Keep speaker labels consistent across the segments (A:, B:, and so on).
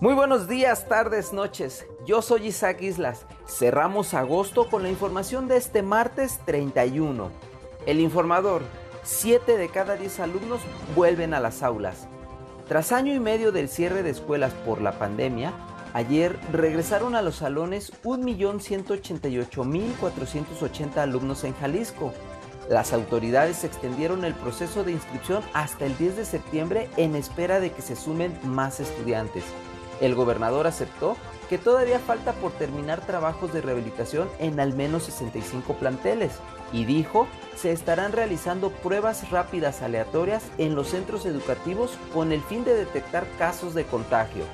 A: Muy buenos días, tardes, noches. Yo soy Isaac Islas. Cerramos agosto con la información de este martes 31. El informador. 7 de cada 10 alumnos vuelven a las aulas. Tras año y medio del cierre de escuelas por la pandemia, ayer regresaron a los salones 1.188.480 alumnos en Jalisco. Las autoridades extendieron el proceso de inscripción hasta el 10 de septiembre en espera de que se sumen más estudiantes. El gobernador aceptó que todavía falta por terminar trabajos de rehabilitación en al menos 65 planteles y dijo se estarán realizando pruebas rápidas aleatorias en los centros educativos con el fin de detectar casos de contagio.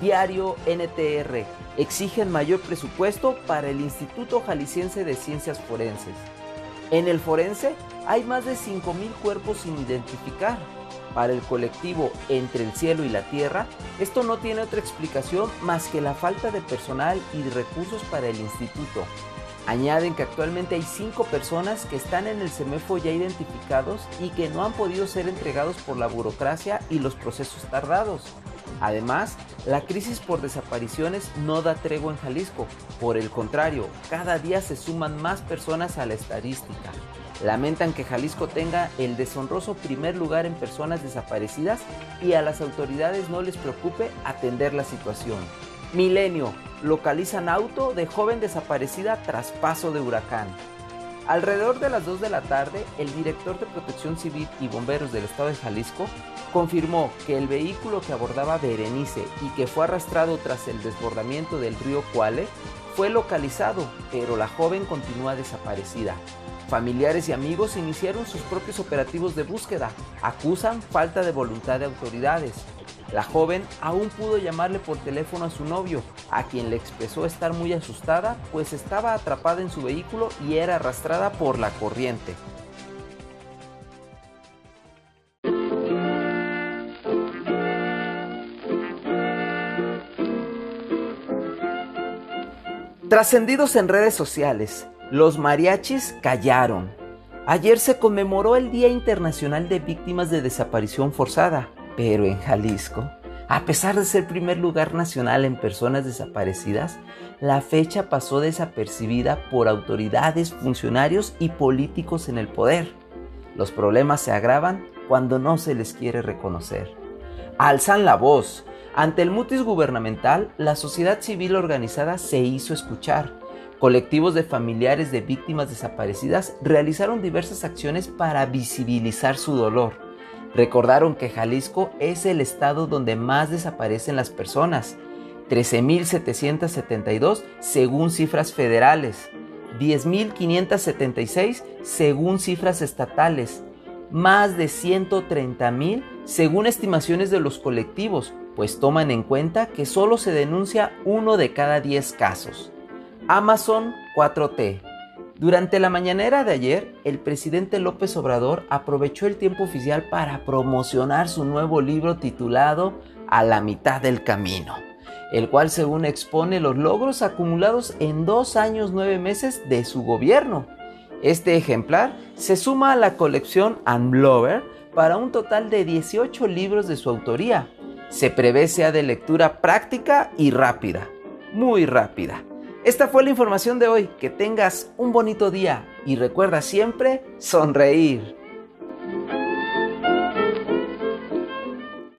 A: Diario NTR exigen mayor presupuesto para el Instituto Jalisciense de Ciencias Forenses. En el forense hay más de 5.000 cuerpos sin identificar para el colectivo Entre el Cielo y la Tierra, esto no tiene otra explicación más que la falta de personal y recursos para el instituto. Añaden que actualmente hay cinco personas que están en el CEMEFO ya identificados y que no han podido ser entregados por la burocracia y los procesos tardados. Además, la crisis por desapariciones no da tregua en Jalisco. Por el contrario, cada día se suman más personas a la estadística. Lamentan que Jalisco tenga el deshonroso primer lugar en personas desaparecidas y a las autoridades no les preocupe atender la situación. Milenio, localizan auto de joven desaparecida tras paso de huracán. Alrededor de las 2 de la tarde, el director de Protección Civil y Bomberos del Estado de Jalisco confirmó que el vehículo que abordaba Berenice y que fue arrastrado tras el desbordamiento del río Cuale fue localizado, pero la joven continúa desaparecida. Familiares y amigos iniciaron sus propios operativos de búsqueda. Acusan falta de voluntad de autoridades. La joven aún pudo llamarle por teléfono a su novio, a quien le expresó estar muy asustada, pues estaba atrapada en su vehículo y era arrastrada por la corriente. Trascendidos en redes sociales, los mariachis callaron. Ayer se conmemoró el Día Internacional de Víctimas de Desaparición Forzada, pero en Jalisco, a pesar de ser primer lugar nacional en personas desaparecidas, la fecha pasó desapercibida por autoridades, funcionarios y políticos en el poder. Los problemas se agravan cuando no se les quiere reconocer. Alzan la voz. Ante el mutis gubernamental, la sociedad civil organizada se hizo escuchar Colectivos de familiares de víctimas desaparecidas realizaron diversas acciones para visibilizar su dolor. Recordaron que Jalisco es el estado donde más desaparecen las personas, 13.772 según cifras federales, 10.576 según cifras estatales, más de 130.000 según estimaciones de los colectivos, pues toman en cuenta que solo se denuncia uno de cada 10 casos. Amazon 4T. Durante la mañanera de ayer, el presidente López Obrador aprovechó el tiempo oficial para promocionar su nuevo libro titulado A la mitad del camino, el cual según expone los logros acumulados en dos años nueve meses de su gobierno. Este ejemplar se suma a la colección Unblower para un total de 18 libros de su autoría. Se prevé sea de lectura práctica y rápida, muy rápida. Esta fue la información de hoy. Que tengas un bonito día y recuerda siempre sonreír.